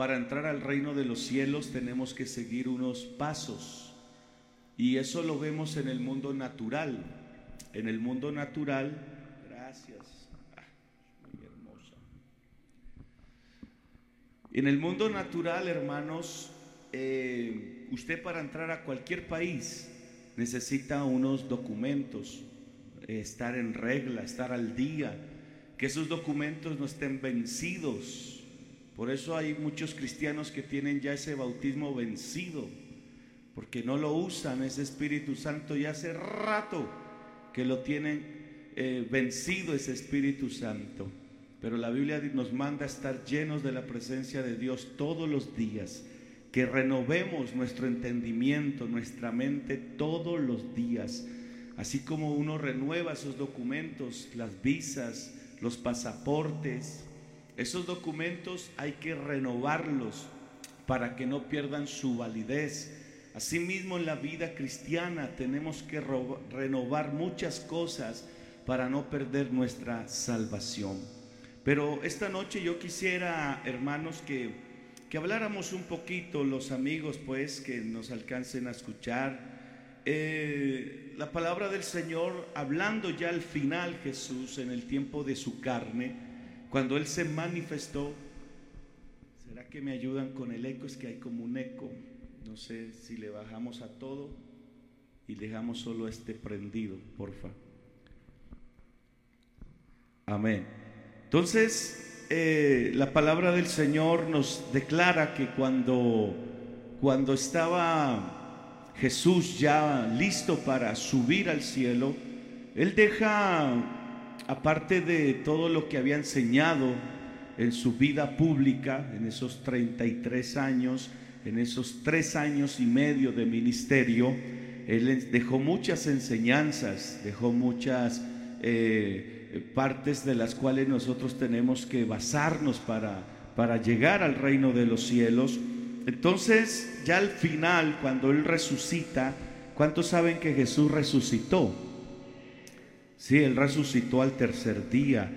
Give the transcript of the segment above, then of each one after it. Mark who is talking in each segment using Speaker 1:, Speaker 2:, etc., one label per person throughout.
Speaker 1: para entrar al reino de los cielos tenemos que seguir unos pasos. Y eso lo vemos en el mundo natural. En el mundo natural, gracias, ah, muy hermosa. En el mundo natural, hermanos, eh, usted para entrar a cualquier país necesita unos documentos, eh, estar en regla, estar al día, que esos documentos no estén vencidos. Por eso hay muchos cristianos que tienen ya ese bautismo vencido, porque no lo usan ese Espíritu Santo y hace rato que lo tienen eh, vencido ese Espíritu Santo. Pero la Biblia nos manda estar llenos de la presencia de Dios todos los días que renovemos nuestro entendimiento, nuestra mente todos los días, así como uno renueva esos documentos, las visas, los pasaportes, esos documentos hay que renovarlos para que no pierdan su validez. Asimismo en la vida cristiana tenemos que renovar muchas cosas para no perder nuestra salvación. Pero esta noche yo quisiera, hermanos, que que habláramos un poquito los amigos, pues, que nos alcancen a escuchar. Eh, la palabra del Señor, hablando ya al final Jesús en el tiempo de su carne, cuando Él se manifestó, ¿será que me ayudan con el eco? Es que hay como un eco. No sé si le bajamos a todo y dejamos solo este prendido, porfa. Amén. Entonces, eh, la palabra del Señor nos declara que cuando, cuando estaba Jesús ya listo para subir al cielo, Él deja, aparte de todo lo que había enseñado en su vida pública, en esos 33 años, en esos tres años y medio de ministerio, Él dejó muchas enseñanzas, dejó muchas... Eh, partes de las cuales nosotros tenemos que basarnos para, para llegar al reino de los cielos. Entonces, ya al final, cuando Él resucita, ¿cuántos saben que Jesús resucitó? Sí, Él resucitó al tercer día,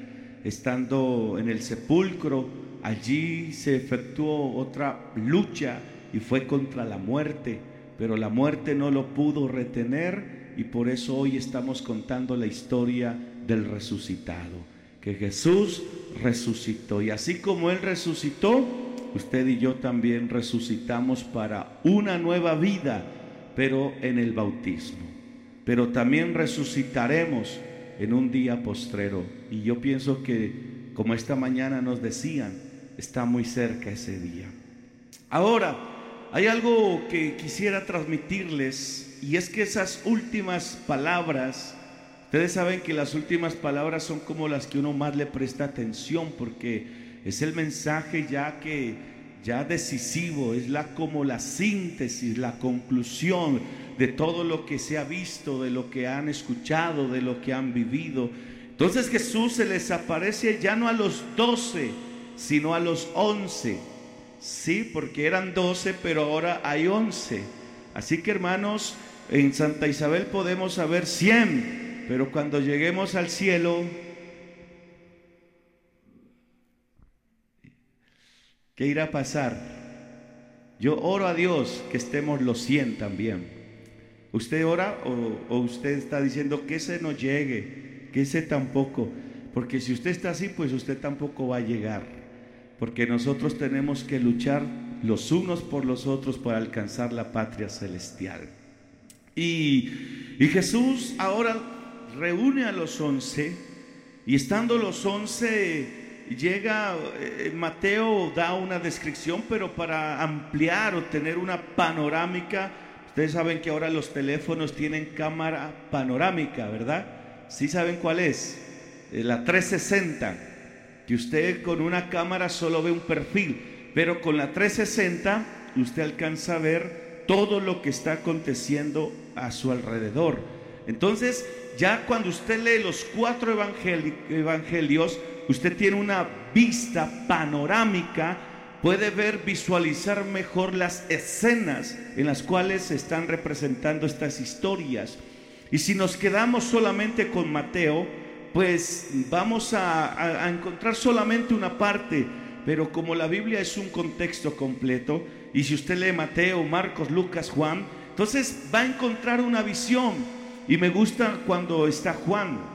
Speaker 1: estando en el sepulcro, allí se efectuó otra lucha y fue contra la muerte, pero la muerte no lo pudo retener y por eso hoy estamos contando la historia del resucitado, que Jesús resucitó. Y así como Él resucitó, usted y yo también resucitamos para una nueva vida, pero en el bautismo. Pero también resucitaremos en un día postrero. Y yo pienso que, como esta mañana nos decían, está muy cerca ese día. Ahora, hay algo que quisiera transmitirles y es que esas últimas palabras Ustedes saben que las últimas palabras son como las que uno más le presta atención porque es el mensaje ya que ya decisivo, es la como la síntesis, la conclusión de todo lo que se ha visto, de lo que han escuchado, de lo que han vivido. Entonces Jesús se les aparece ya no a los doce, sino a los once. Sí, porque eran doce, pero ahora hay once. Así que hermanos, en Santa Isabel podemos saber cien pero cuando lleguemos al cielo, ¿qué irá a pasar? Yo oro a Dios que estemos los 100 también. ¿Usted ora o, usted está diciendo que ese no llegue, que ese tampoco? Porque si usted está así, pues usted tampoco va a llegar. Porque nosotros tenemos que luchar los unos por los otros para alcanzar la patria celestial. Y, y Jesús ahora reúne a los once y estando los once llega, eh, Mateo da una descripción, pero para ampliar o tener una panorámica, ustedes saben que ahora los teléfonos tienen cámara panorámica, ¿verdad? ¿Sí saben cuál es? Eh, la 360, que usted con una cámara solo ve un perfil, pero con la 360 usted alcanza a ver todo lo que está aconteciendo a su alrededor. Entonces, ya cuando usted lee los cuatro evangelios, usted tiene una vista panorámica, puede ver, visualizar mejor las escenas en las cuales se están representando estas historias. Y si nos quedamos solamente con Mateo, pues vamos a, encontrar solamente una parte, pero como la Biblia es un contexto completo, y si usted lee Mateo, Marcos, Lucas, Juan, entonces va a encontrar una visión. Y me gusta cuando está Juan.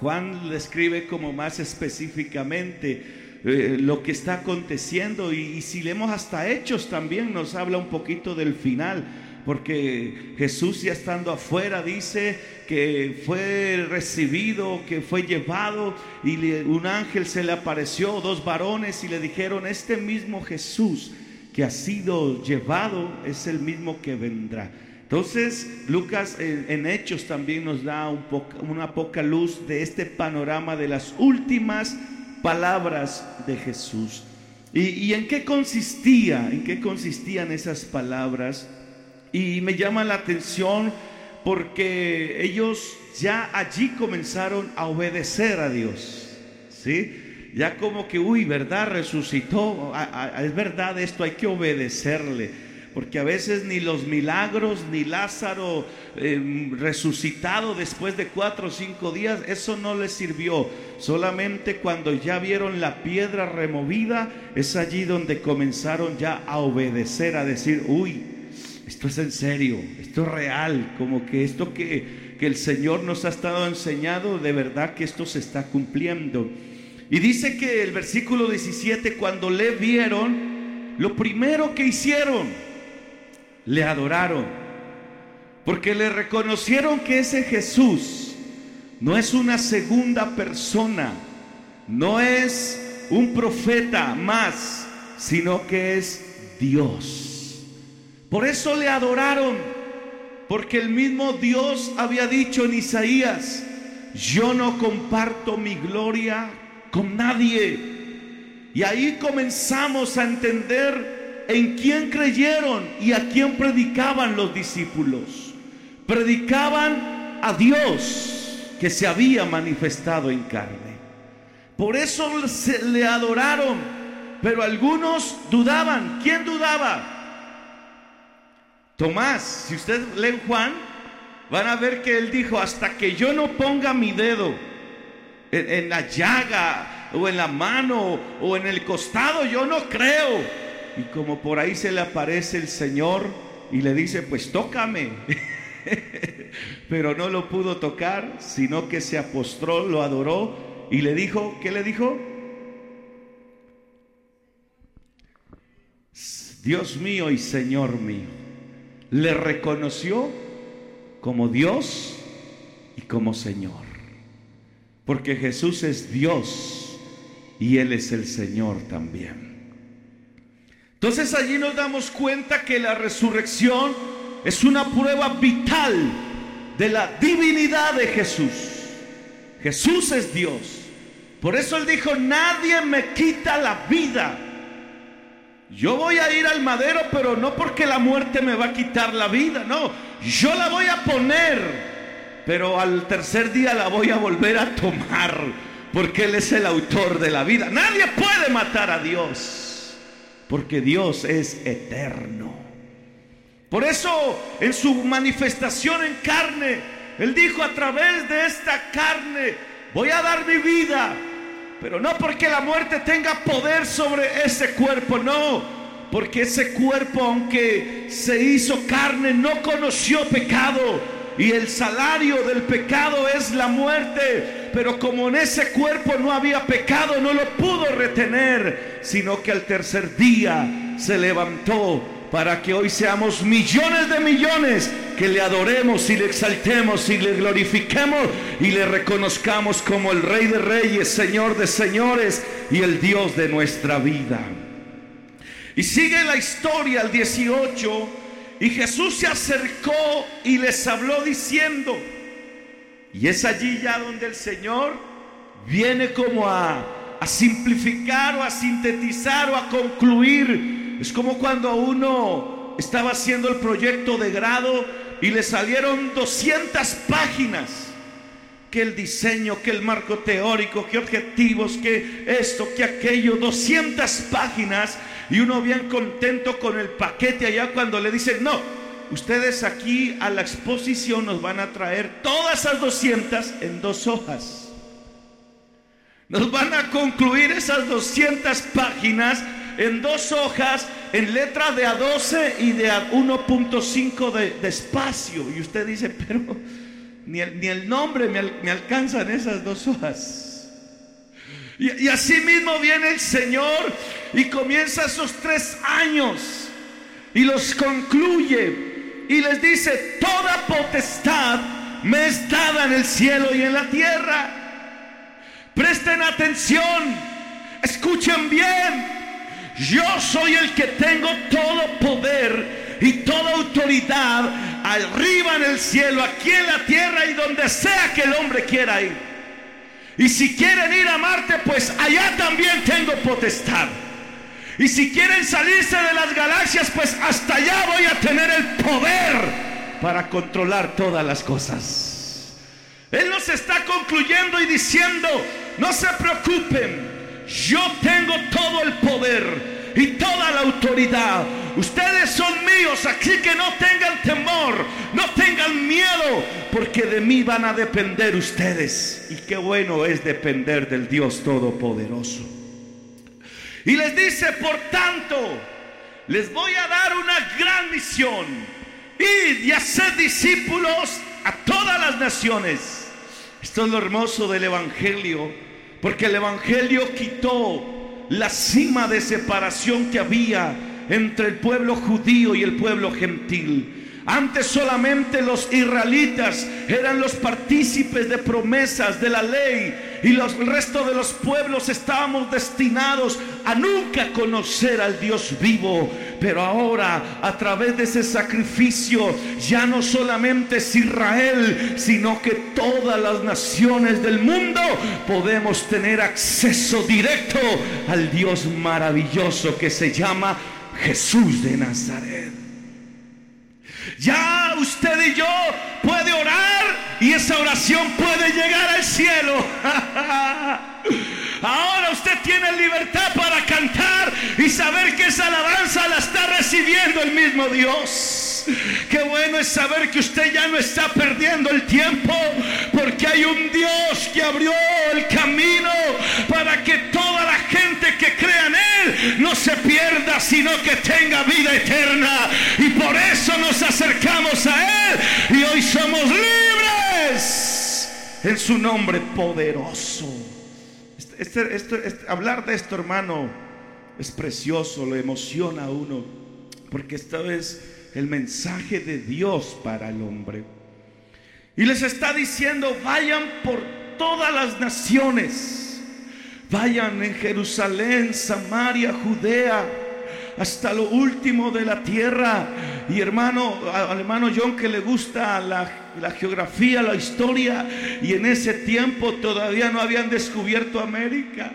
Speaker 1: Juan le escribe como más específicamente eh, lo que está aconteciendo. Y, y si leemos hasta Hechos también nos habla un poquito del final porque Jesús ya estando afuera dice que fue recibido, que fue llevado y un ángel se le apareció, dos varones y le dijeron, este mismo Jesús que ha sido llevado es el mismo que vendrá. Entonces, Lucas en, Hechos también nos da un una poca luz de este panorama de las últimas palabras de Jesús. ¿Y, ¿Y, en qué consistía? ¿En qué consistían esas palabras? Y me llama la atención porque ellos ya allí comenzaron a obedecer a Dios. ¿Sí? Ya como que, uy, ¿verdad? Resucitó. es verdad esto, hay que obedecerle. Porque a veces ni los milagros, ni Lázaro em, resucitado después de cuatro o cinco días, eso no les sirvió. Solamente cuando ya vieron la piedra removida, es allí donde comenzaron ya a obedecer, a decir, uy, esto es en serio, esto es real, como que esto que, que el Señor nos ha estado enseñando, de verdad que esto se está cumpliendo. Y dice que el versículo 17, cuando le vieron, lo primero que hicieron, le adoraron, porque le reconocieron que ese Jesús no es una segunda persona, no es un profeta más, sino que es Dios. Por eso le adoraron, porque el mismo Dios había dicho en Isaías, yo no comparto mi gloria con nadie. Y ahí comenzamos a entender en quién creyeron y a quién predicaban los discípulos. Predicaban a Dios que se había manifestado en carne. Por eso se le adoraron, pero algunos dudaban. ¿Quién dudaba? Tomás, si usted lee Juan, van a ver que él dijo, hasta que yo no ponga mi dedo en, la llaga o en la mano o en el costado, yo no creo. Y como por ahí se le aparece el Señor y le dice, pues tócame. Pero no lo pudo tocar, sino que se apostró, lo adoró y le dijo, ¿qué le dijo? Dios mío y Señor mío le reconoció como Dios y como Señor. Porque Jesús es Dios y Él es el Señor también. Entonces allí nos damos cuenta que la resurrección es una prueba vital de la divinidad de Jesús. Jesús es Dios. Por eso Él dijo, nadie me quita la vida yo voy a ir al madero, pero no porque la muerte me va a quitar la vida, no. Yo la voy a poner, pero al tercer día la voy a volver a tomar, porque Él es el autor de la vida. Nadie puede matar a Dios, porque Dios es eterno. Por eso, en su manifestación en carne, Él dijo, a través de esta carne, voy a dar mi vida pero no porque la muerte tenga poder sobre ese cuerpo, no. Porque ese cuerpo, aunque se hizo carne, no conoció pecado. Y el salario del pecado es la muerte. Pero como en ese cuerpo no había pecado, no lo pudo retener. Sino que al tercer día se levantó para que hoy seamos millones de millones que le adoremos y le exaltemos y le glorifiquemos y le reconozcamos como el Rey de Reyes, Señor de Señores y el Dios de nuestra vida. Y sigue la historia al 18 y Jesús se acercó y les habló diciendo, y es allí ya donde el Señor viene como a, simplificar o a sintetizar o a concluir es como cuando uno estaba haciendo el proyecto de grado y le salieron 200 páginas. Que el diseño, que el marco teórico, que objetivos, que esto, que aquello, 200 páginas. Y uno bien contento con el paquete allá cuando le dicen, no, ustedes aquí a la exposición nos van a traer todas esas 200 en dos hojas. Nos van a concluir esas 200 páginas en dos hojas, en letra de A12 y de A1.5 de, espacio. Y usted dice, pero ni el, ni el nombre me, me alcanzan esas dos hojas. Y, así mismo viene el Señor y comienza esos tres años y los concluye y les dice, toda potestad me es dada en el cielo y en la tierra. Presten atención, escuchen bien. Yo soy el que tengo todo poder y toda autoridad arriba en el cielo, aquí en la tierra y donde sea que el hombre quiera ir. Y si quieren ir a Marte, pues allá también tengo potestad. Y si quieren salirse de las galaxias, pues hasta allá voy a tener el poder para controlar todas las cosas. Él nos está concluyendo y diciendo, no se preocupen, yo tengo todo el poder y toda la autoridad. Ustedes son míos, así que no tengan temor, no tengan miedo, porque de mí van a depender ustedes. Y qué bueno es depender del Dios Todopoderoso. Y les dice, por tanto, les voy a dar una gran misión. Id y hacer discípulos a todas las naciones. Esto es lo hermoso del Evangelio, porque el Evangelio quitó la cima de separación que había entre el pueblo judío y el pueblo gentil. Antes solamente los israelitas eran los partícipes de promesas de la ley y los, el resto de los pueblos estábamos destinados a nunca conocer al Dios vivo. Pero ahora a través de ese sacrificio ya no solamente es Israel, sino que todas las naciones del mundo podemos tener acceso directo al Dios maravilloso que se llama Jesús de Nazaret. Ya usted y yo puede orar y esa oración puede llegar al cielo. Ahora usted tiene libertad para cantar y saber que esa alabanza la está recibiendo el mismo Dios. Qué bueno es saber que usted ya no está perdiendo el tiempo porque hay un Dios que abrió el camino para que toda la gente que crea en Él no se sino que tenga vida eterna. Y por eso nos acercamos a Él y hoy somos libres en su nombre poderoso. Este, este, este, hablar de esto, hermano, es precioso, lo emociona a uno, porque esta vez el mensaje de Dios para el hombre. Y les está diciendo, vayan por todas las naciones, vayan en Jerusalén, Samaria, Judea, hasta lo último de la tierra. Y hermano, hermano John que le gusta la, la, geografía, la historia, y en ese tiempo todavía no habían descubierto América.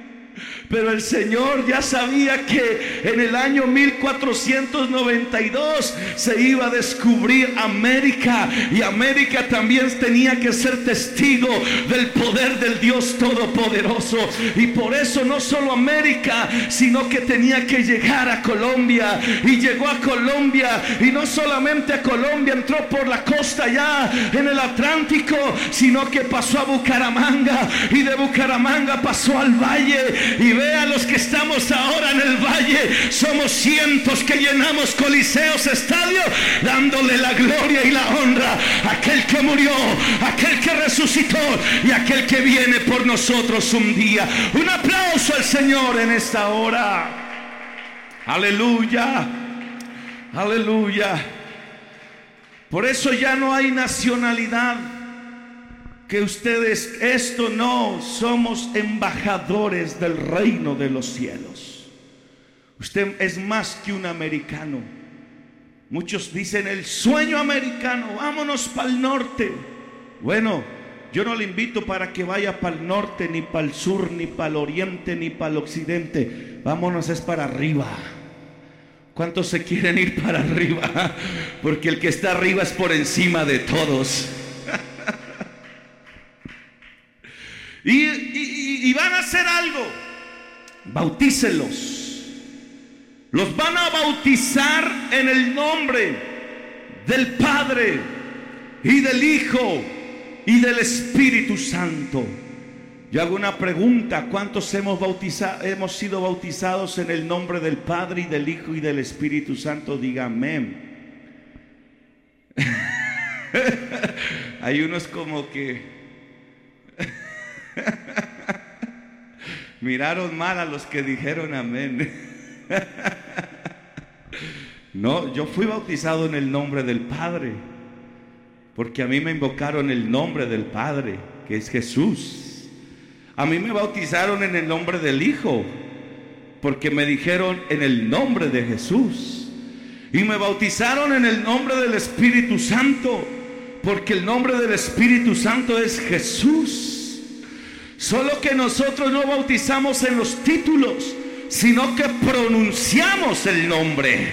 Speaker 1: Pero el Señor ya sabía que en el año 1492 se iba a descubrir América y América también tenía que ser testigo del poder del Dios Todopoderoso. Y por eso no solo América, sino que tenía que llegar a Colombia. Y llegó a Colombia y no solamente a Colombia, entró por la costa ya en el Atlántico, sino que pasó a Bucaramanga y de Bucaramanga pasó al valle y vea los que estamos ahora en el valle. Somos cientos que llenamos coliseos, estadios, dándole la gloria y la honra a aquel que murió, aquel que resucitó y aquel que viene por nosotros un día. Un aplauso al Señor en esta hora. Aleluya. Aleluya. Por eso ya no hay nacionalidad que ustedes, esto no, somos embajadores del reino de los cielos. Usted es más que un americano. Muchos dicen el sueño americano, vámonos para el norte. Bueno, yo no le invito para que vaya para el norte, ni para el sur, ni para el oriente, ni para el occidente. Vámonos es para arriba. ¿Cuántos se quieren ir para arriba? Porque el que está arriba es por encima de todos. Y, van a hacer algo. Bautícelos. Los van a bautizar en el nombre del Padre y del Hijo y del Espíritu Santo. Yo hago una pregunta, ¿cuántos hemos, hemos sido bautizados en el nombre del Padre y del Hijo y del Espíritu Santo? Diga amén. Hay unos como que miraron mal a los que dijeron amén. no, yo fui bautizado en el nombre del Padre, porque a mí me invocaron el nombre del Padre, que es Jesús. A mí me bautizaron en el nombre del Hijo, porque me dijeron en el nombre de Jesús. Y me bautizaron en el nombre del Espíritu Santo, porque el nombre del Espíritu Santo es Jesús. Solo que nosotros no bautizamos en los títulos, sino que pronunciamos el nombre.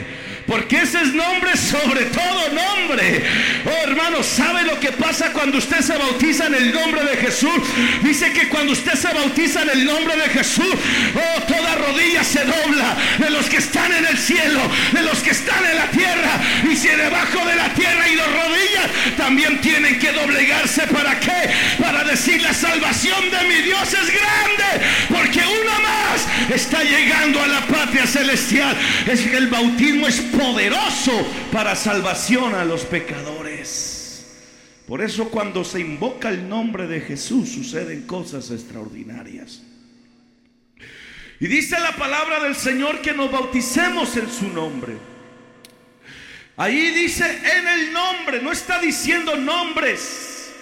Speaker 1: Porque ese es nombre sobre todo nombre. Oh hermano, ¿sabe lo que pasa cuando usted se bautiza en el nombre de Jesús? Dice que cuando usted se bautiza en el nombre de Jesús, oh, toda rodilla se dobla de los que están en el cielo, de los que están en la tierra. Y si debajo de la tierra hay dos rodillas, también tienen que doblegarse. ¿Para qué? Para decir la salvación de mi Dios es grande. Porque uno más está llegando a la patria celestial. Es que el bautismo es poderoso para salvación a los pecadores. Por eso cuando se invoca el nombre de Jesús suceden cosas extraordinarias. Y dice la palabra del Señor que nos bauticemos en su nombre. Ahí dice en el nombre, no está diciendo nombres,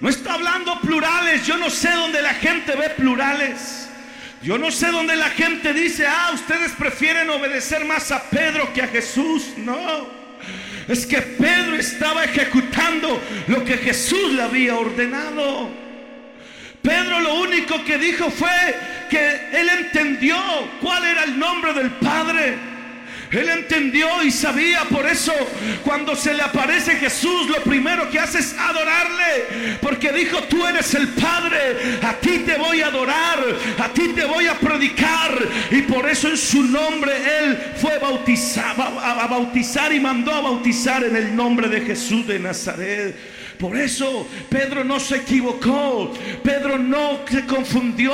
Speaker 1: no está hablando plurales. Yo no sé dónde la gente ve plurales. Yo no sé dónde la gente dice, ah, ustedes prefieren obedecer más a Pedro que a Jesús. No, es que Pedro estaba ejecutando lo que Jesús le había ordenado. Pedro lo único que dijo fue que él entendió cuál era el nombre del Padre. Él entendió y sabía, por eso cuando se le aparece Jesús, lo primero que hace es adorarle, porque dijo, tú eres el Padre, a ti te voy a adorar, a ti te voy a predicar, y por eso en su nombre Él fue bautizado, a bautizar y mandó a bautizar en el nombre de Jesús de Nazaret. Por eso Pedro no se equivocó, Pedro no se confundió,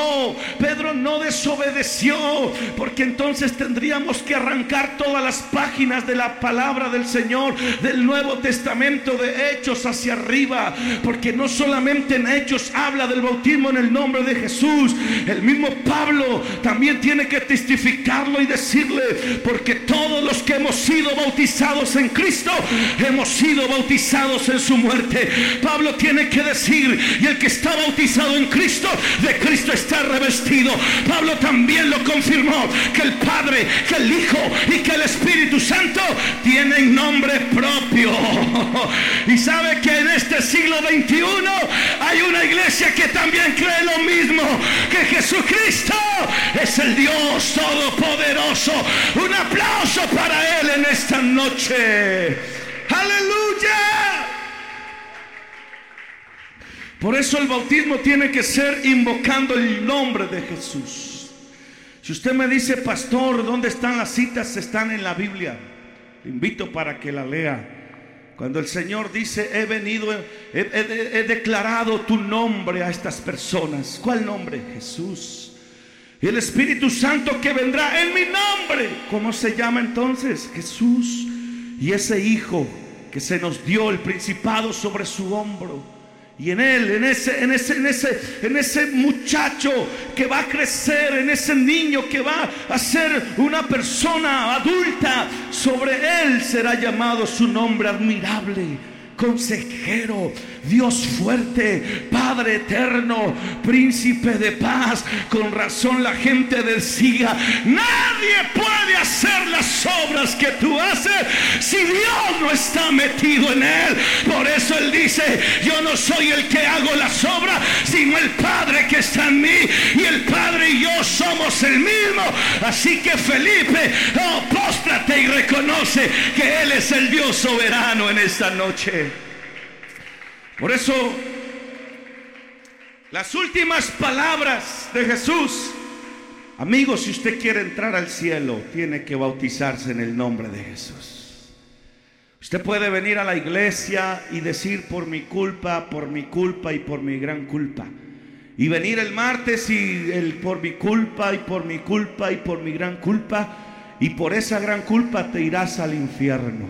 Speaker 1: Pedro no desobedeció, porque entonces tendríamos que arrancar todas las páginas de la palabra del Señor, del Nuevo Testamento, de Hechos hacia arriba, porque no solamente en Hechos habla del bautismo en el nombre de Jesús, el mismo Pablo también tiene que testificarlo y decirle, porque todos los que hemos sido bautizados en Cristo, hemos sido bautizados en su muerte. Pablo tiene que decir, y el que está bautizado en Cristo, de Cristo está revestido. Pablo también lo confirmó, que el Padre, que el Hijo y que el Espíritu Santo tienen nombre propio. Y sabe que en este siglo XXI hay una iglesia que también cree lo mismo, que Jesucristo es el Dios Todopoderoso. Un aplauso para Él en esta noche. Aleluya. Por eso el bautismo tiene que ser invocando el nombre de Jesús. Si usted me dice, pastor, ¿dónde están las citas? Están en la Biblia. Le invito para que la lea. Cuando el Señor dice, he venido, he, declarado tu nombre a estas personas. ¿Cuál nombre? Jesús. Y el Espíritu Santo que vendrá en mi nombre. ¿Cómo se llama entonces? Jesús. Y ese Hijo que se nos dio el principado sobre su hombro y en él, en ese, en ese, en ese, en ese muchacho que va a crecer, en ese niño que va a ser una persona adulta, sobre él será llamado su nombre admirable, consejero, Dios fuerte, Padre eterno, príncipe de paz. Con razón la gente decía, nadie puede hacer las obras que tú haces si Dios no está metido en él. Por eso él dice, yo no soy el que hago las obras, sino el Padre que está en mí. Y el Padre y yo somos el mismo. Así que Felipe, oh, y reconoce que Él es el Dios soberano en esta noche. Por eso, las últimas palabras de Jesús, amigos, si usted quiere entrar al cielo, tiene que bautizarse en el nombre de Jesús. Usted puede venir a la iglesia y decir por mi culpa, por mi culpa y por mi gran culpa. y venir el martes y el por mi culpa y por mi culpa y por mi gran culpa y por esa gran culpa te irás al infierno.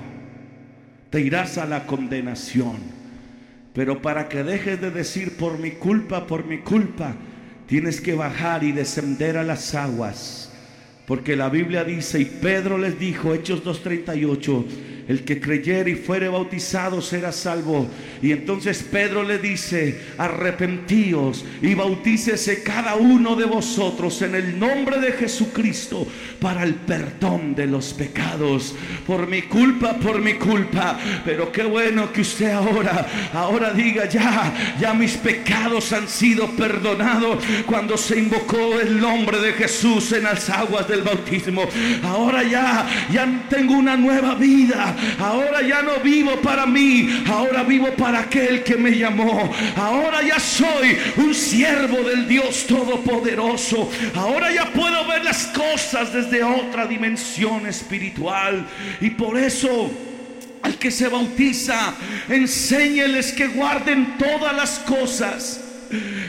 Speaker 1: Te irás a la condenación. Pero para que dejes de decir por mi culpa, por mi culpa, tienes que bajar y descender a las aguas. Porque la Biblia dice, y Pedro les dijo, Hechos 2.38, el que creyere y fuere bautizado será salvo. Y entonces Pedro le dice, arrepentíos y bautícese cada uno de vosotros en el nombre de Jesucristo para el perdón de los pecados. Por mi culpa, por mi culpa. Pero qué bueno que usted ahora, ahora diga ya, ya mis pecados han sido perdonados cuando se invocó el nombre de Jesús en las aguas del bautismo. Ahora ya, ya tengo una nueva vida. Ahora ya no vivo para mí, ahora vivo para aquel que me llamó. Ahora ya soy un siervo del Dios Todopoderoso. Ahora ya puedo ver las cosas desde otra dimensión espiritual. Y por eso al que se bautiza, enséñeles que guarden todas las cosas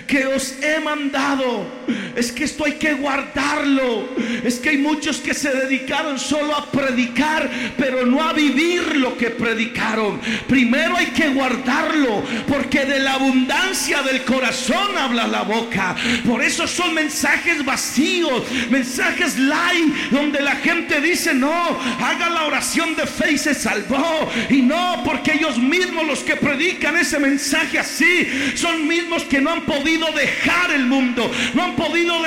Speaker 1: que os he mandado. Es que esto hay que guardarlo. Es que hay muchos que se dedicaron solo a predicar, pero no a vivir lo que predicaron. Primero hay que guardarlo, porque de la abundancia del corazón habla la boca. Por eso son mensajes vacíos, mensajes light, donde la gente dice, no, haga la oración de fe y se salvó. Y no, porque ellos mismos los que predican ese mensaje así, son mismos que no han podido dejar el mundo, no han podido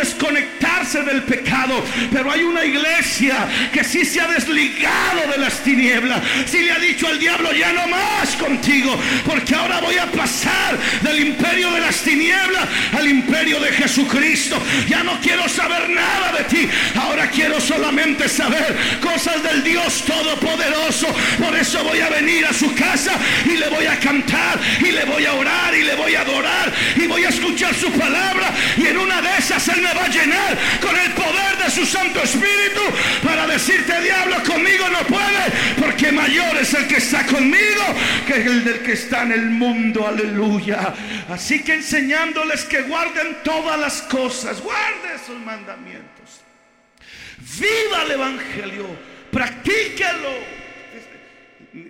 Speaker 1: del pecado. Pero hay una iglesia que sí se ha desligado de las tinieblas. Si le ha dicho al diablo, ya no más contigo, porque ahora voy a pasar del imperio de las tinieblas al imperio de Jesucristo. Ya no quiero saber nada de ti, ahora quiero solamente saber cosas del Dios Todopoderoso. Por eso voy a venir a su casa y le voy a cantar y le voy a orar y le voy a adorar y voy a escuchar su palabra y en una de esas Él me va a llenar con el poder de su Santo Espíritu para decirte, diablo, conmigo no puede, porque mayor es el que está conmigo que el del que está en el mundo, aleluya. Así que enseñándoles que guarden todas las cosas, guarden sus mandamientos. Viva el Evangelio, practíquelo.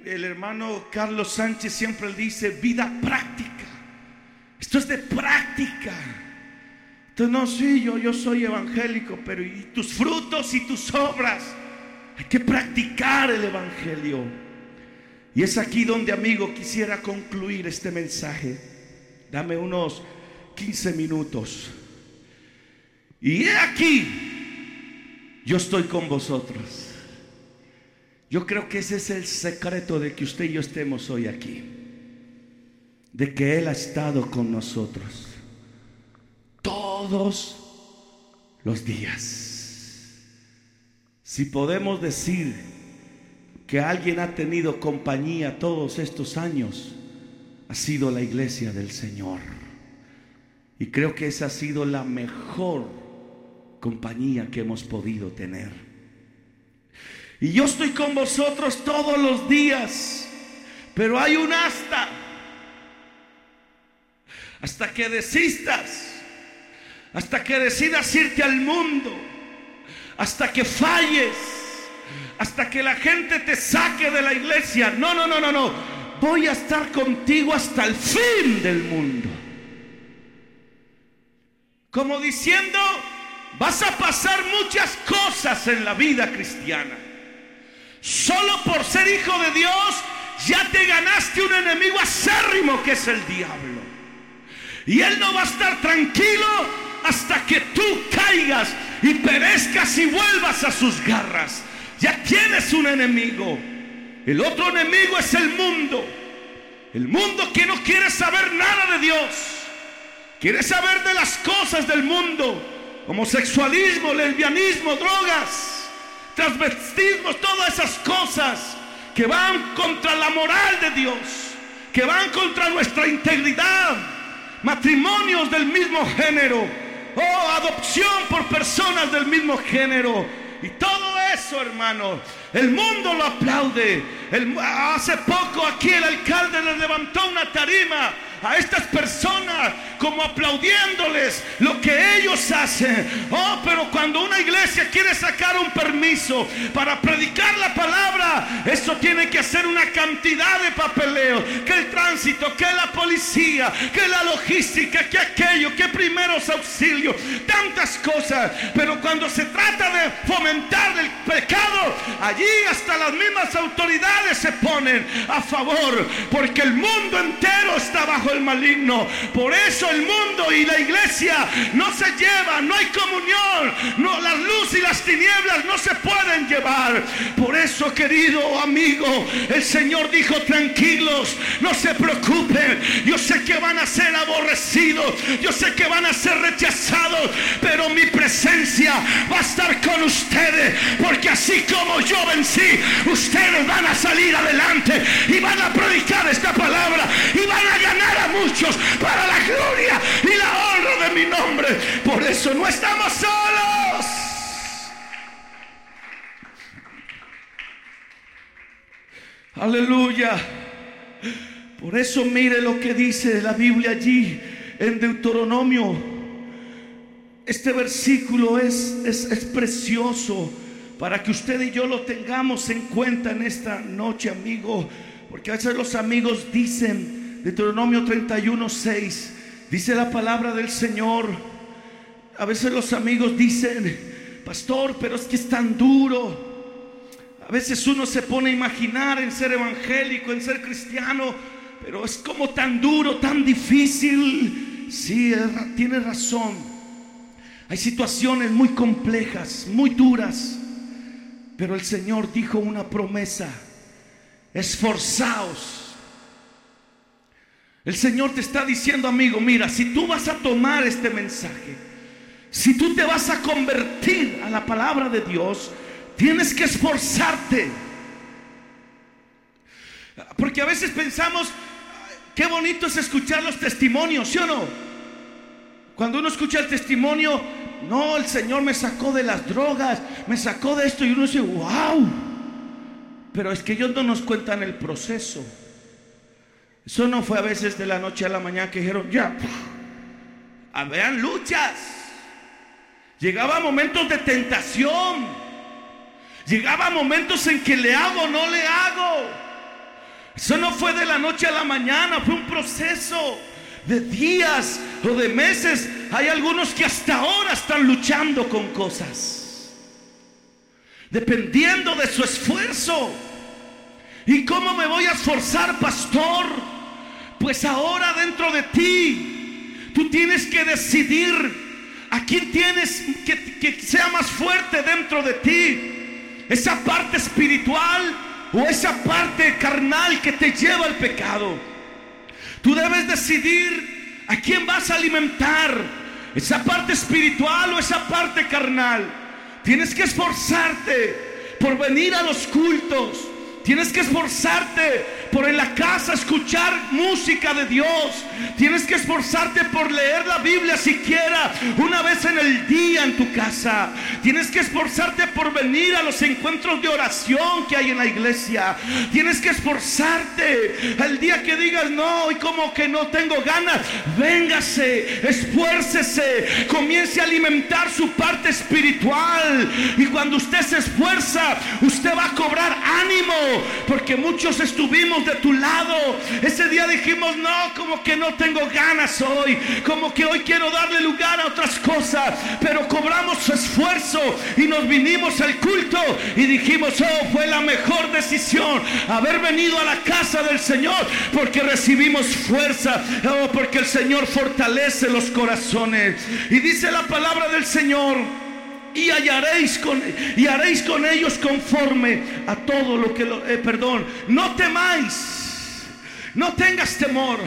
Speaker 1: El hermano Carlos Sánchez siempre dice vida práctica. Esto es de práctica. Entonces, no, sí, yo, yo soy evangélico, pero ¿y tus frutos y tus obras? Hay que practicar el Evangelio. Y es aquí donde, amigo, quisiera concluir este mensaje. Dame unos 15 minutos. Y he aquí, yo estoy con vosotros. Yo creo que ese es el secreto de que usted y yo estemos hoy aquí de que Él ha estado con nosotros todos los días. Si podemos decir que alguien ha tenido compañía todos estos años, ha sido la iglesia del Señor. Y creo que esa ha sido la mejor compañía que hemos podido tener. Y yo estoy con vosotros todos los días, pero hay un hasta hasta que desistas, hasta que decidas irte al mundo, hasta que falles, hasta que la gente te saque de la iglesia. No, no, no, no, no. Voy a estar contigo hasta el fin del mundo. Como diciendo, vas a pasar muchas cosas en la vida cristiana. Solo por ser hijo de Dios, ya te ganaste un enemigo acérrimo que es el diablo. Y Él no va a estar tranquilo hasta que tú caigas y perezcas y vuelvas a sus garras. Ya tienes un enemigo. El otro enemigo es el mundo. El mundo que no quiere saber nada de Dios. Quiere saber de las cosas del mundo. Homosexualismo, lesbianismo, drogas, transvestismo, todas esas cosas que van contra la moral de Dios. Que van contra nuestra integridad matrimonios del mismo género, oh, adopción por personas del mismo género. Y todo eso, hermano, el mundo lo aplaude. hace poco aquí el alcalde le levantó una tarima a estas personas como aplaudiéndoles lo que ellos hacen. Oh, pero cuando una iglesia quiere sacar un permiso para predicar la palabra, eso tiene que hacer una cantidad de papeleo, que el tránsito, que la policía, que la logística, que aquello, que primeros auxilios, tantas cosas. Pero cuando se trata de fomentar el pecado, allí hasta las mismas autoridades se ponen a favor, porque el mundo entero está bajo el maligno. Por eso el mundo y la iglesia no se llevan, no hay comunión, no, las luces y las tinieblas no se pueden llevar. Por eso, querido amigo, el Señor dijo, tranquilos, no se preocupen. Yo sé que van a ser aborrecidos, yo sé que van a ser rechazados, pero mi presencia va a estar con ustedes, porque así como yo vencí, ustedes van a salir adelante y van a predicar esta palabra y van a ganar muchos para la gloria y la honra de mi nombre. Por eso no estamos solos. Aleluya. Por eso mire lo que dice la Biblia allí en Deuteronomio. Este versículo es, es, es precioso para que usted y yo lo tengamos en cuenta en esta noche, amigo. Porque a veces los amigos dicen, Deuteronomio 31, 6, dice la palabra del Señor. A veces los amigos dicen, pastor, pero es que es tan duro. A veces uno se pone a imaginar en ser evangélico, en ser cristiano, pero es como tan duro, tan difícil. Sí, tiene razón. Hay situaciones muy complejas, muy duras. Pero el Señor dijo una promesa. Esforzaos. El Señor te está diciendo, amigo, mira, si tú vas a tomar este mensaje, si tú te vas a convertir a la palabra de Dios, tienes que esforzarte. Porque a veces pensamos, qué bonito es escuchar los testimonios, ¿sí o no? Cuando uno escucha el testimonio, no, el Señor me sacó de las drogas, me sacó de esto y uno dice, wow. Pero es que ellos no nos cuentan el proceso. Eso no fue a veces de la noche a la mañana que dijeron, ya, vean luchas. Llegaba momentos de tentación. Llegaba momentos en que le hago no le hago. Eso no fue de la noche a la mañana, fue un proceso de días o de meses. Hay algunos que hasta ahora están luchando con cosas. Dependiendo de su esfuerzo. ¿Y cómo me voy a esforzar, pastor? Pues ahora dentro de ti, tú tienes que decidir a quién tienes que, que sea más fuerte dentro de ti. Esa parte espiritual o esa parte carnal que te lleva al pecado. Tú debes decidir a quién vas a alimentar, esa parte espiritual o esa parte carnal. Tienes que esforzarte por venir a los cultos. Tienes que esforzarte por en la casa escuchar música de Dios. Tienes que esforzarte por leer la Biblia siquiera una vez en el día en tu casa. Tienes que esforzarte por venir a los encuentros de oración que hay en la iglesia. Tienes que esforzarte el día que digas no y como que no tengo ganas. Véngase, esfuércese, comience a alimentar su parte espiritual. Y cuando usted se esfuerza, usted va a cobrar ánimo porque muchos estuvimos de tu lado. Ese día dijimos, no, como que no tengo ganas hoy, como que hoy quiero darle lugar a otras cosas, pero cobramos su esfuerzo y nos vinimos al culto y dijimos, oh, fue la mejor decisión haber venido a la casa del Señor porque recibimos fuerza, oh, porque el Señor fortalece los corazones. Y dice la palabra del Señor y hallaréis con y haréis con ellos conforme a todo lo que lo, eh, perdón, no temáis, no tengas temor.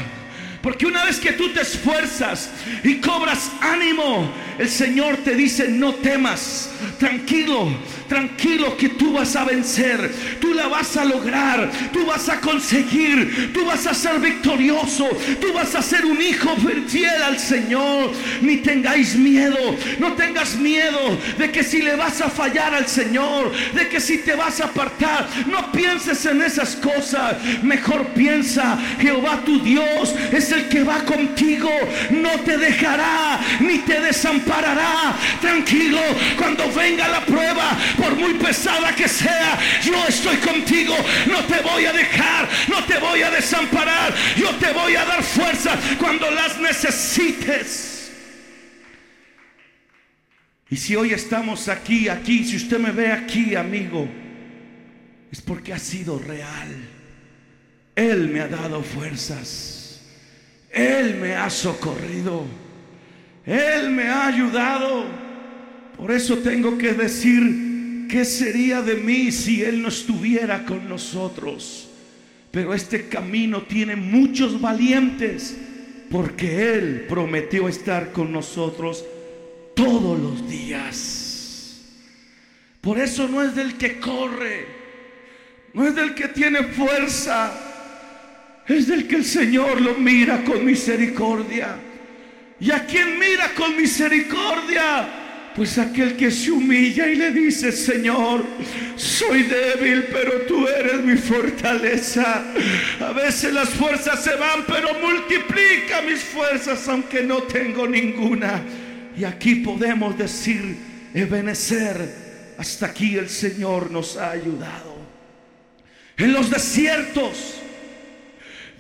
Speaker 1: Porque una vez que tú te esfuerzas y cobras ánimo, el Señor te dice, no temas, tranquilo, tranquilo que tú vas a vencer, tú la vas a lograr, tú vas a conseguir, tú vas a ser victorioso, tú vas a ser un hijo fiel al Señor. Ni tengáis miedo, no tengas miedo de que si le vas a fallar al Señor, de que si te vas a apartar, no pienses en esas cosas, mejor piensa, Jehová tu Dios es el que va contigo, no te dejará ni te desamparará. Tranquilo, cuando venga la prueba, por muy pesada que sea, yo estoy contigo, no te voy a dejar, no te voy a desamparar, yo te voy a dar fuerza cuando las necesites. Y si hoy estamos aquí, aquí, si usted me ve aquí, amigo, es porque ha sido real. Él me ha dado fuerzas. Él me ha socorrido. Él me ha ayudado. Por eso tengo que decir ¿qué sería de mí si Él no estuviera con nosotros? Pero este camino tiene muchos valientes porque Él prometió estar con nosotros todos los días. Por eso no es del que corre, no es del que tiene fuerza, es del que el Señor lo mira con misericordia. Y a quien mira con misericordia, pues aquel que se humilla y le dice, Señor, soy débil, pero tú eres mi fortaleza. A veces las fuerzas se van, pero multiplica mis fuerzas, aunque no tengo ninguna. Y aquí podemos decir, Ebenecer, hasta aquí el Señor nos ha ayudado. En los desiertos,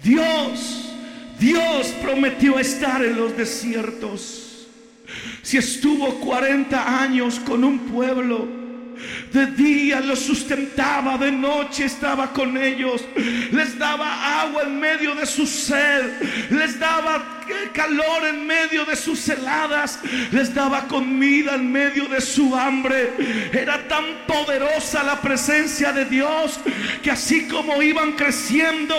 Speaker 1: Dios, Dios prometió estar en los desiertos. Si estuvo 40 años con un pueblo, de día los sustentaba, de noche estaba con ellos, les daba agua en medio de su sed, les daba calor en medio de sus heladas, les daba comida en medio de su hambre. Era tan poderosa la presencia de Dios que así como iban creciendo,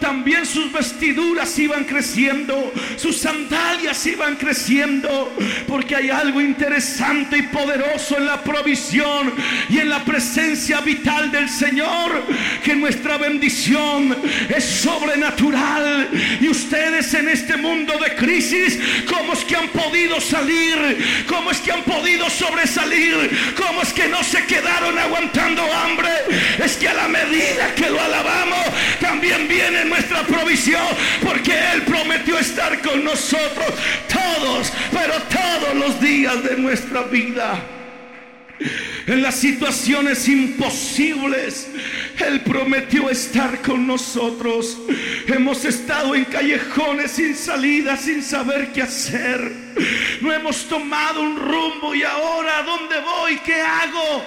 Speaker 1: también sus vestiduras iban creciendo, sus sandalias iban creciendo, porque hay algo interesante y poderoso en la provisión en la presencia vital del Señor, que nuestra bendición es sobrenatural y ustedes en este mundo de crisis, ¿cómo es que han podido salir? ¿Cómo es que han podido sobresalir? ¿Cómo es que no se quedaron aguantando hambre? Es que a la medida que lo alabamos, también viene nuestra provisión, porque Él prometió estar con nosotros todos, pero todos los días de nuestra vida en las situaciones imposibles. Él prometió estar con nosotros. Hemos estado en callejones sin salida, sin saber qué hacer. No hemos tomado un rumbo y ahora ¿dónde voy? ¿Qué hago?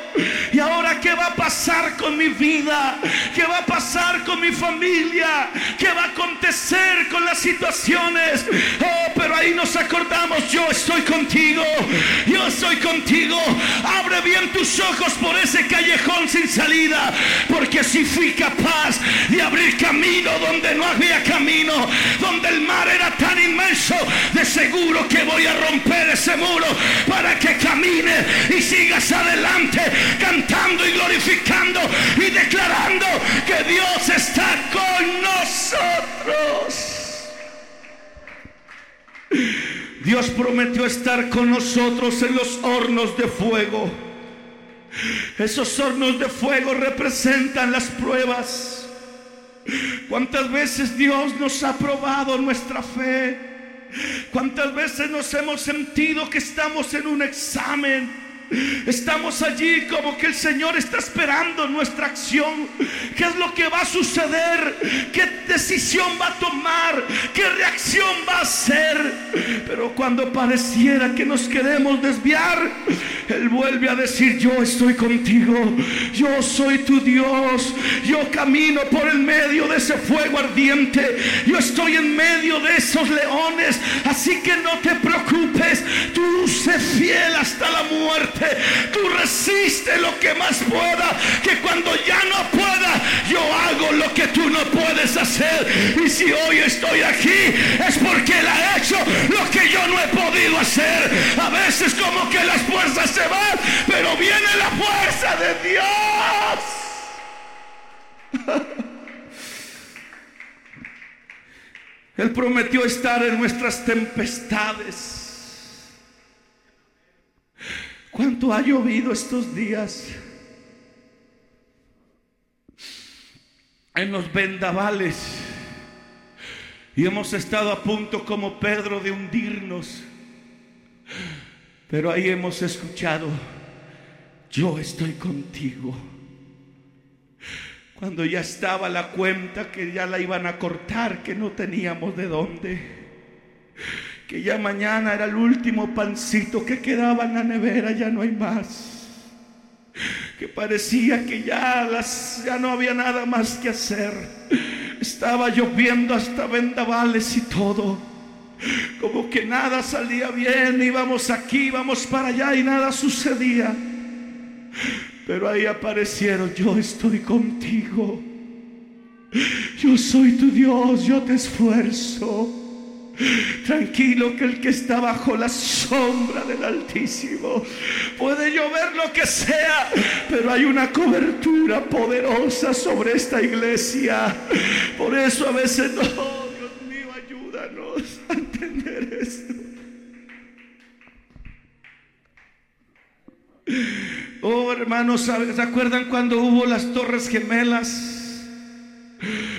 Speaker 1: ¿Y ahora qué va a pasar con mi vida? ¿Qué va a pasar con mi familia? ¿Qué va a acontecer con las situaciones? Oh, pero ahí nos acordamos, yo estoy contigo. Yo estoy contigo. Abre bien tus ojos por ese callejón sin salida, porque si fui capaz de abrir camino donde no había camino, donde el mar era tan inmenso, de seguro que voy a romper ese muro para que camine y sigas adelante cantando y glorificando y declarando que Dios está con nosotros. Dios prometió estar con nosotros en los hornos de fuego. Esos hornos de fuego representan las pruebas. ¿Cuántas veces Dios nos ha probado nuestra fe? ¿Cuántas veces nos hemos sentido que estamos en un examen? Estamos allí como que el Señor está esperando nuestra acción. ¿Qué es lo que va a suceder? ¿Qué decisión va a tomar? ¿Qué reacción va a hacer? Pero cuando pareciera que nos queremos desviar, Él vuelve a decir, yo estoy contigo. Yo soy tu Dios. Yo camino por el medio de ese fuego ardiente. Yo estoy en medio de esos leones. Así que no te preocupes. Tú sé fiel hasta la muerte. Tú resiste lo que más pueda, que cuando ya no pueda, yo hago lo que tú no puedes hacer. Y si hoy estoy aquí es porque Él ha hecho lo que yo no he podido hacer. A veces como que las fuerzas se van, pero viene la fuerza de Dios. Él prometió estar en nuestras tempestades. ¿Cuánto ha llovido estos días? En los vendavales. Y hemos estado a punto como Pedro de hundirnos. Pero ahí hemos escuchado, yo estoy contigo. Cuando ya estaba la cuenta que ya la iban a cortar, que no teníamos de dónde. Que ya mañana era el último pancito que quedaba en la nevera, ya no hay más. Que parecía que ya, las, ya no había nada más que hacer. Estaba lloviendo hasta vendavales y todo. Como que nada salía bien, íbamos aquí, íbamos para allá y nada sucedía. Pero ahí aparecieron, yo estoy contigo. Yo soy tu Dios, yo te esfuerzo. Tranquilo que el que está bajo la sombra del Altísimo puede llover lo que sea, pero hay una cobertura poderosa sobre esta iglesia. Por eso a veces no, Dios mío, ayúdanos a entender esto. Oh, hermanos, ¿se acuerdan cuando hubo las torres gemelas?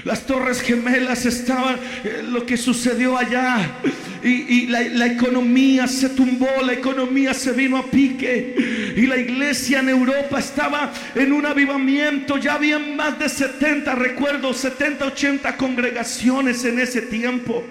Speaker 1: Las torres gemelas estaban, eh, lo que sucedió allá. Y, la, la, economía se tumbó, la economía se vino a pique. Y la iglesia en Europa estaba en un avivamiento. Ya había más de 70, recuerdo, 70, 80 congregaciones en ese tiempo.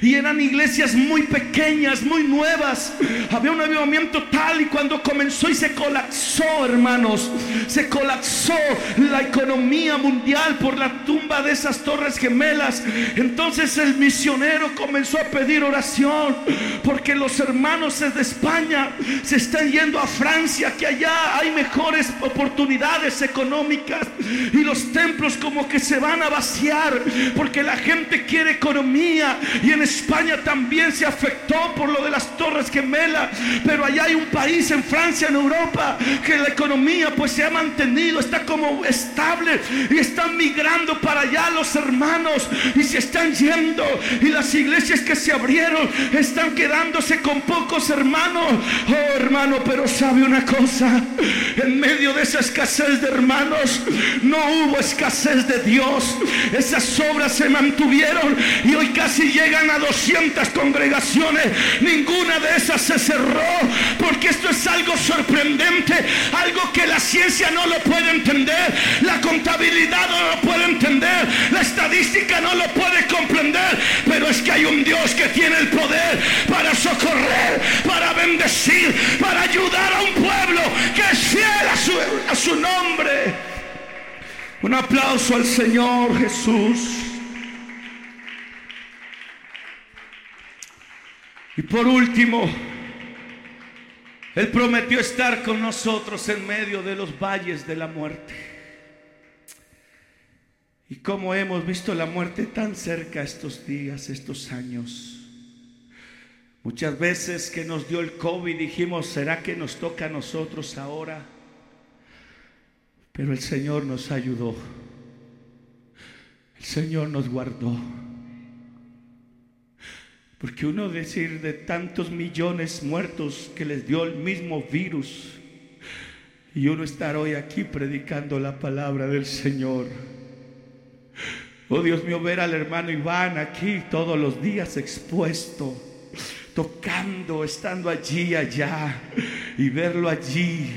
Speaker 1: Y eran iglesias muy pequeñas, muy nuevas. Había un avivamiento tal y cuando comenzó y se colapsó, hermanos, se colapsó la economía mundial por la tumba de esas torres gemelas. Entonces el misionero comenzó a pedir oración porque los hermanos de España se están yendo a Francia, que allá hay mejores oportunidades económicas y los templos como que se van a vaciar porque la gente quiere economía y en España también se afectó por lo de las torres gemelas. Pero allá hay un país en Francia, en Europa, que la economía pues se ha mantenido, está como estable y están migrando para allá los hermanos y se están yendo. Y las iglesias que se abrieron están quedándose con pocos hermanos. Oh hermano, pero sabe una cosa, en medio de esa escasez de hermanos, no hubo escasez de Dios. Esas obras se mantuvieron y hoy casi llegan a 200 congregaciones. Ninguna de esas se cerró porque esto es algo sorprendente, algo que la ciencia no lo puede entender, la contabilidad no lo puede entender, la estadística no lo puede comprender, pero es que hay un Dios que tiene el poder para socorrer, para bendecir, para ayudar a un pueblo que es fiel a su, a su nombre. Un aplauso al Señor Jesús. Y por último, Él prometió estar con nosotros en medio de los valles de la muerte. Y como hemos visto la muerte tan cerca estos días, estos años. Muchas veces que nos dio el COVID dijimos, ¿será que nos toca a nosotros ahora? Pero el Señor nos ayudó. El Señor nos guardó. Porque uno decir de tantos millones muertos que les dio el mismo virus y uno estar hoy aquí predicando la palabra del Señor. Oh Dios mío, ver al hermano Iván aquí todos los días expuesto, tocando, estando allí, allá y verlo allí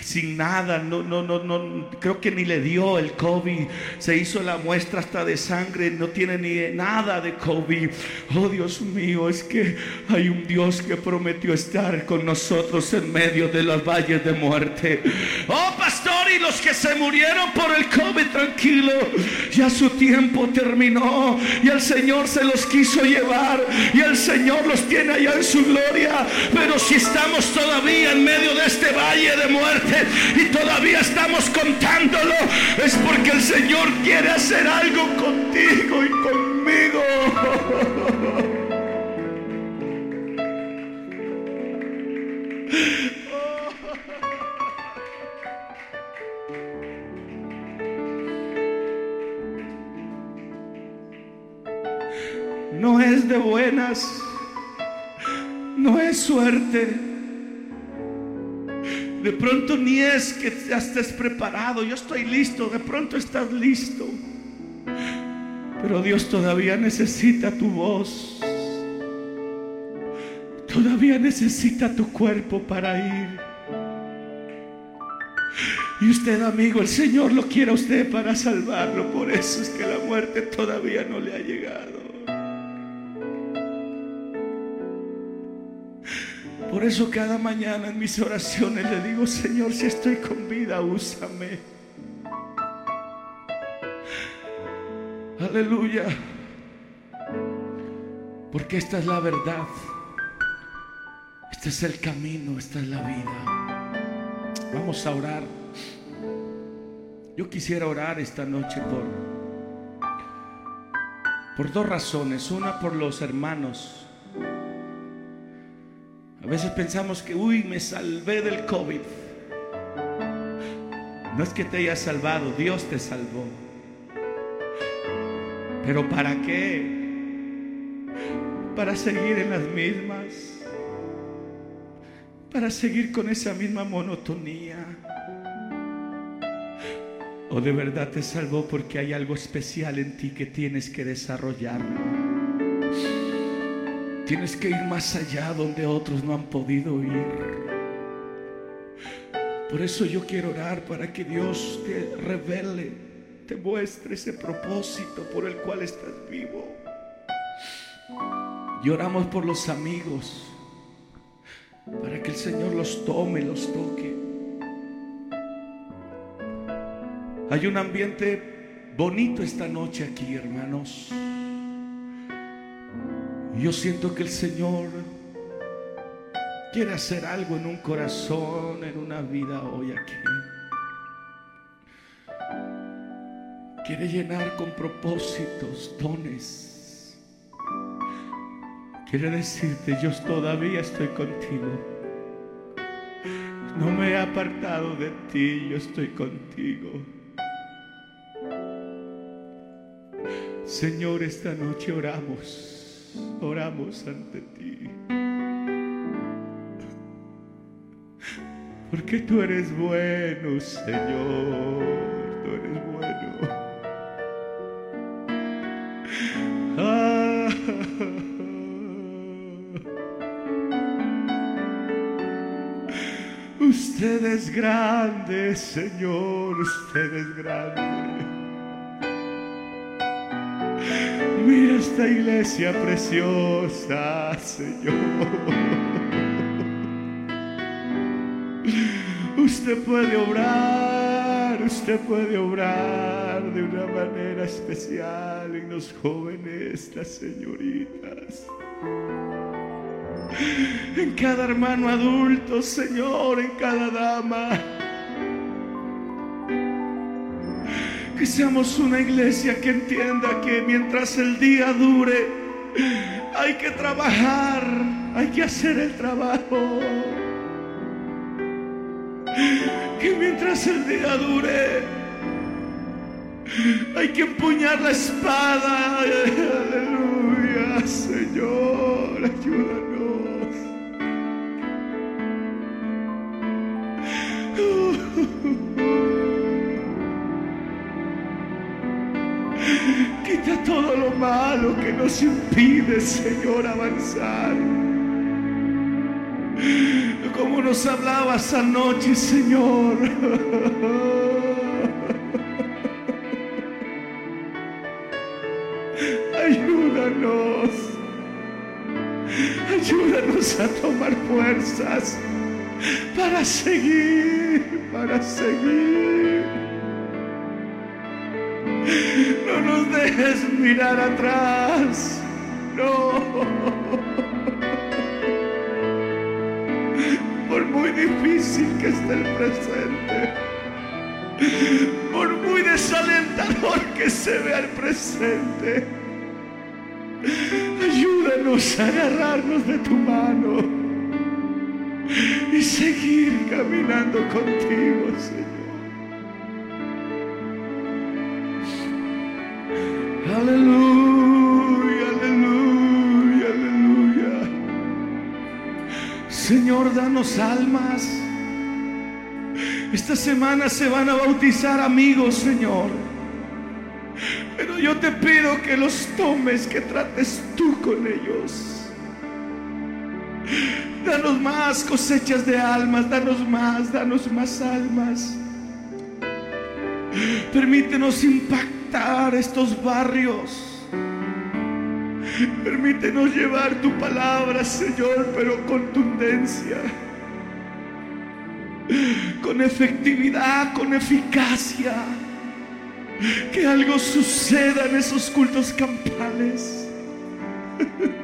Speaker 1: sin nada, no, no, no, no, creo que ni le dio el COVID, se hizo la muestra hasta de sangre, no tiene ni nada de COVID. Oh Dios mío, es que hay un Dios que prometió estar con nosotros en medio de los valles de muerte. Oh pastor, y los que se murieron por el COVID, tranquilo, ya su tiempo terminó y el Señor se los quiso llevar y el Señor los tiene allá en su gloria. Pero si estamos todavía en medio de este valle de muerte, y todavía estamos contándolo, es porque el Señor quiere hacer algo contigo y conmigo. No es de buenas, no es suerte. De pronto ni es que ya estés preparado, yo estoy listo, de pronto estás listo. Pero Dios todavía necesita tu voz. Todavía necesita tu cuerpo para ir. Y usted, amigo, el Señor lo quiere a usted para salvarlo. Por eso es que la muerte todavía no le ha llegado. Por eso cada mañana en mis oraciones le digo, Señor, si estoy con vida, úsame. Aleluya. Porque esta es la verdad. Este es el camino, esta es la vida. Vamos a orar. Yo quisiera orar esta noche por por dos razones. Una por los hermanos. A veces pensamos que, uy, me salvé del COVID. No es que te hayas salvado, Dios te salvó. Pero ¿para qué? Para seguir en las mismas. Para seguir con esa misma monotonía. O de verdad te salvó porque hay algo especial en ti que tienes que desarrollarlo. Tienes que ir más allá donde otros no han podido ir. Por eso yo quiero orar para que Dios te revele, te muestre ese propósito por el cual estás vivo. Y oramos por los amigos, para que el Señor los tome, los toque. Hay un ambiente bonito esta noche aquí, hermanos. Yo siento que el Señor quiere hacer algo en un corazón, en una vida hoy aquí. Quiere llenar con propósitos, dones. Quiere decirte, yo todavía estoy contigo. No me he apartado de ti, yo estoy contigo. Señor, esta noche oramos, oramos ante ti. Porque tú eres bueno, Señor, tú eres bueno. Ah. Usted es grande, Señor, usted es grande. Mira esta iglesia preciosa, Señor. Usted puede obrar, usted puede obrar de una manera especial en los jóvenes, las señoritas. En cada hermano adulto, Señor, en cada dama. Que seamos una iglesia que entienda que mientras el día dure, hay que trabajar, hay que hacer el trabajo. Que mientras el día dure, hay que empuñar la espada. Lo malo que nos impide, Señor, avanzar. Como nos hablabas anoche, Señor. Ayúdanos. Ayúdanos a tomar fuerzas para seguir, para seguir. Dejes mirar atrás. No. Por muy difícil que esté el presente, por muy desalentador que se vea el presente, ayúdanos a agarrarnos de tu mano y seguir caminando contigo, Señor. Danos almas. Esta semana se van a bautizar amigos, Señor. Pero yo te pido que los tomes, que trates tú con ellos. Danos más cosechas de almas, danos más, danos más almas. Permítenos impactar estos barrios. Permítenos llevar tu palabra, Señor, pero contundencia, con efectividad, con eficacia. Que algo suceda en esos cultos campales.